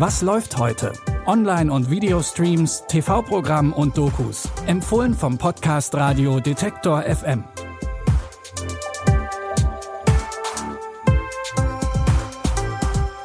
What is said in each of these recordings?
Was läuft heute? Online- und Videostreams, TV-Programm und Dokus. Empfohlen vom Podcast Radio Detektor FM.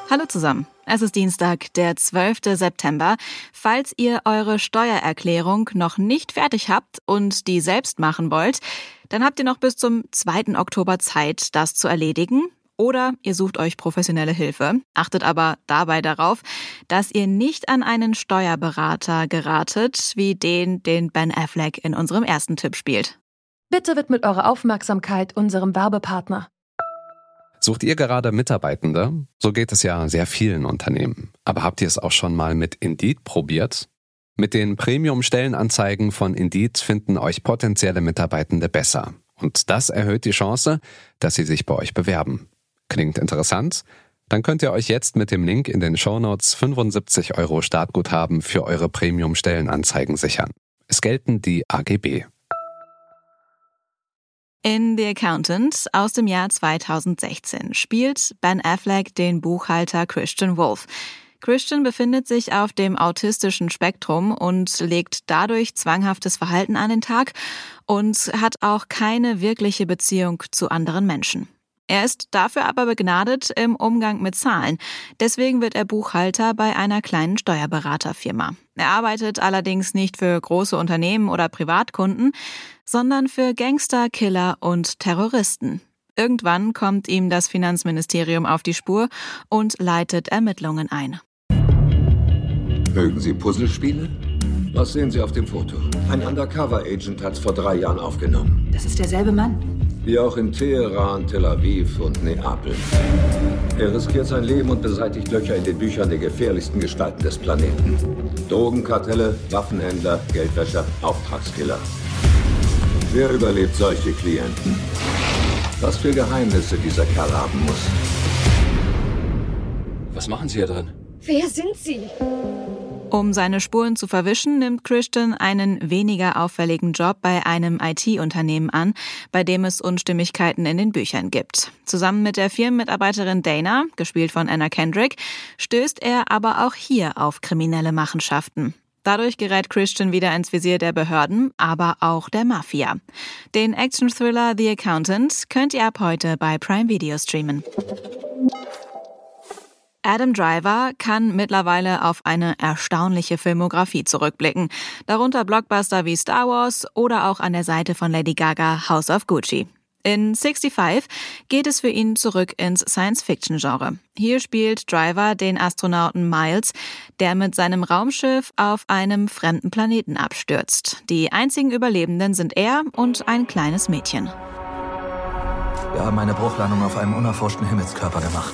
Hallo zusammen. Es ist Dienstag, der 12. September. Falls ihr eure Steuererklärung noch nicht fertig habt und die selbst machen wollt, dann habt ihr noch bis zum 2. Oktober Zeit, das zu erledigen. Oder ihr sucht euch professionelle Hilfe. Achtet aber dabei darauf, dass ihr nicht an einen Steuerberater geratet, wie den, den Ben Affleck in unserem ersten Tipp spielt. Bitte widmet eure Aufmerksamkeit unserem Werbepartner. Sucht ihr gerade Mitarbeitende? So geht es ja sehr vielen Unternehmen. Aber habt ihr es auch schon mal mit Indeed probiert? Mit den Premium-Stellenanzeigen von Indeed finden euch potenzielle Mitarbeitende besser. Und das erhöht die Chance, dass sie sich bei euch bewerben. Klingt interessant? Dann könnt ihr euch jetzt mit dem Link in den Shownotes 75 Euro Startguthaben für eure Premium-Stellenanzeigen sichern. Es gelten die AGB. In The Accountant aus dem Jahr 2016 spielt Ben Affleck den Buchhalter Christian Wolf. Christian befindet sich auf dem autistischen Spektrum und legt dadurch zwanghaftes Verhalten an den Tag und hat auch keine wirkliche Beziehung zu anderen Menschen. Er ist dafür aber begnadet im Umgang mit Zahlen. Deswegen wird er Buchhalter bei einer kleinen Steuerberaterfirma. Er arbeitet allerdings nicht für große Unternehmen oder Privatkunden, sondern für Gangster, Killer und Terroristen. Irgendwann kommt ihm das Finanzministerium auf die Spur und leitet Ermittlungen ein. Mögen Sie Puzzlespiele? Was sehen Sie auf dem Foto? Ein Undercover-Agent hat es vor drei Jahren aufgenommen. Das ist derselbe Mann. Wie auch in Teheran, Tel Aviv und Neapel. Er riskiert sein Leben und beseitigt Löcher in den Büchern der gefährlichsten Gestalten des Planeten. Drogenkartelle, Waffenhändler, Geldwäscher, Auftragskiller. Wer überlebt solche Klienten? Was für Geheimnisse dieser Kerl haben muss. Was machen Sie hier drin? Wer sind Sie? Um seine Spuren zu verwischen, nimmt Christian einen weniger auffälligen Job bei einem IT-Unternehmen an, bei dem es Unstimmigkeiten in den Büchern gibt. Zusammen mit der Firmenmitarbeiterin Dana, gespielt von Anna Kendrick, stößt er aber auch hier auf kriminelle Machenschaften. Dadurch gerät Christian wieder ins Visier der Behörden, aber auch der Mafia. Den Action-Thriller The Accountant könnt ihr ab heute bei Prime Video streamen. Adam Driver kann mittlerweile auf eine erstaunliche Filmografie zurückblicken, darunter Blockbuster wie Star Wars oder auch an der Seite von Lady Gaga House of Gucci. In 65 geht es für ihn zurück ins Science-Fiction-Genre. Hier spielt Driver den Astronauten Miles, der mit seinem Raumschiff auf einem fremden Planeten abstürzt. Die einzigen Überlebenden sind er und ein kleines Mädchen. Wir haben eine Bruchlandung auf einem unerforschten Himmelskörper gemacht.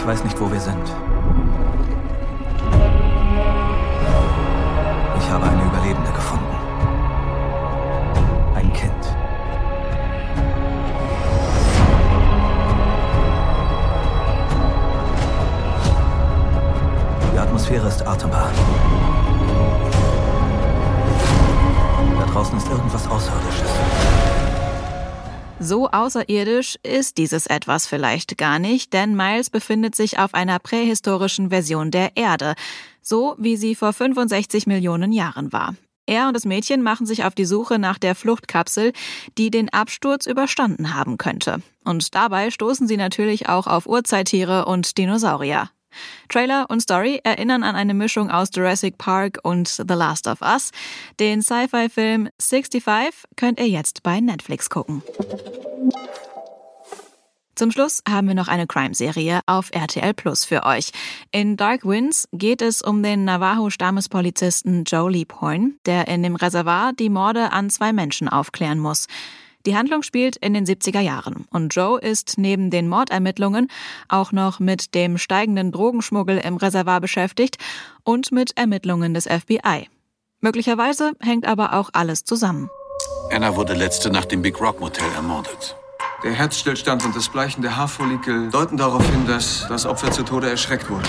Ich weiß nicht, wo wir sind. Ich habe eine Überlebende gefunden. Ein Kind. Die Atmosphäre ist atembar. Da draußen ist irgendwas Außerirdisches. So außerirdisch ist dieses etwas vielleicht gar nicht, denn Miles befindet sich auf einer prähistorischen Version der Erde, so wie sie vor 65 Millionen Jahren war. Er und das Mädchen machen sich auf die Suche nach der Fluchtkapsel, die den Absturz überstanden haben könnte. Und dabei stoßen sie natürlich auch auf Urzeittiere und Dinosaurier. Trailer und Story erinnern an eine Mischung aus Jurassic Park und The Last of Us. Den Sci-Fi-Film 65 könnt ihr jetzt bei Netflix gucken. Zum Schluss haben wir noch eine Crime-Serie auf RTL Plus für euch. In Dark Winds geht es um den Navajo-Stammespolizisten Joe Leaphorn, der in dem Reservoir die Morde an zwei Menschen aufklären muss. Die Handlung spielt in den 70er Jahren und Joe ist neben den Mordermittlungen auch noch mit dem steigenden Drogenschmuggel im Reservoir beschäftigt und mit Ermittlungen des FBI. Möglicherweise hängt aber auch alles zusammen. Anna wurde letzte Nacht im Big Rock Motel ermordet. Der Herzstillstand und das Bleichen der Haarfollikel deuten darauf hin, dass das Opfer zu Tode erschreckt wurde.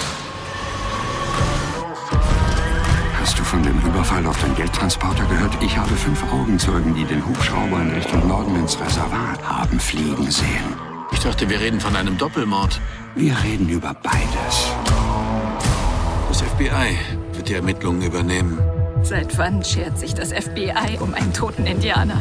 Hast du von dem Überfall auf den Geldtransporter gehört? Ich habe fünf Augenzeugen, die den Hubschrauber in Richtung Norden ins Reservat haben fliegen sehen. Ich dachte, wir reden von einem Doppelmord. Wir reden über beides. Das FBI wird die Ermittlungen übernehmen. Seit wann schert sich das FBI um einen toten Indianer?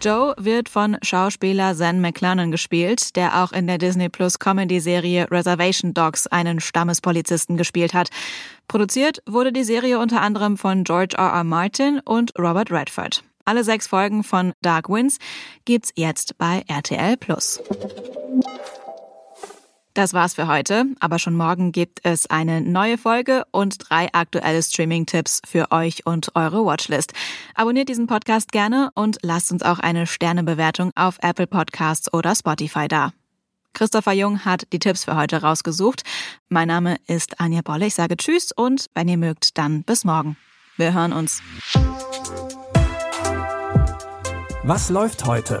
Joe wird von Schauspieler Zen McClellan gespielt, der auch in der Disney Plus Comedy-Serie Reservation Dogs einen Stammespolizisten gespielt hat. Produziert wurde die Serie unter anderem von George R. R. Martin und Robert Redford. Alle sechs Folgen von Dark Winds gibt's jetzt bei RTL Plus. Das war's für heute, aber schon morgen gibt es eine neue Folge und drei aktuelle Streaming-Tipps für euch und eure Watchlist. Abonniert diesen Podcast gerne und lasst uns auch eine Sternebewertung auf Apple Podcasts oder Spotify da. Christopher Jung hat die Tipps für heute rausgesucht. Mein Name ist Anja Bolle. Ich sage Tschüss und wenn ihr mögt, dann bis morgen. Wir hören uns. Was läuft heute?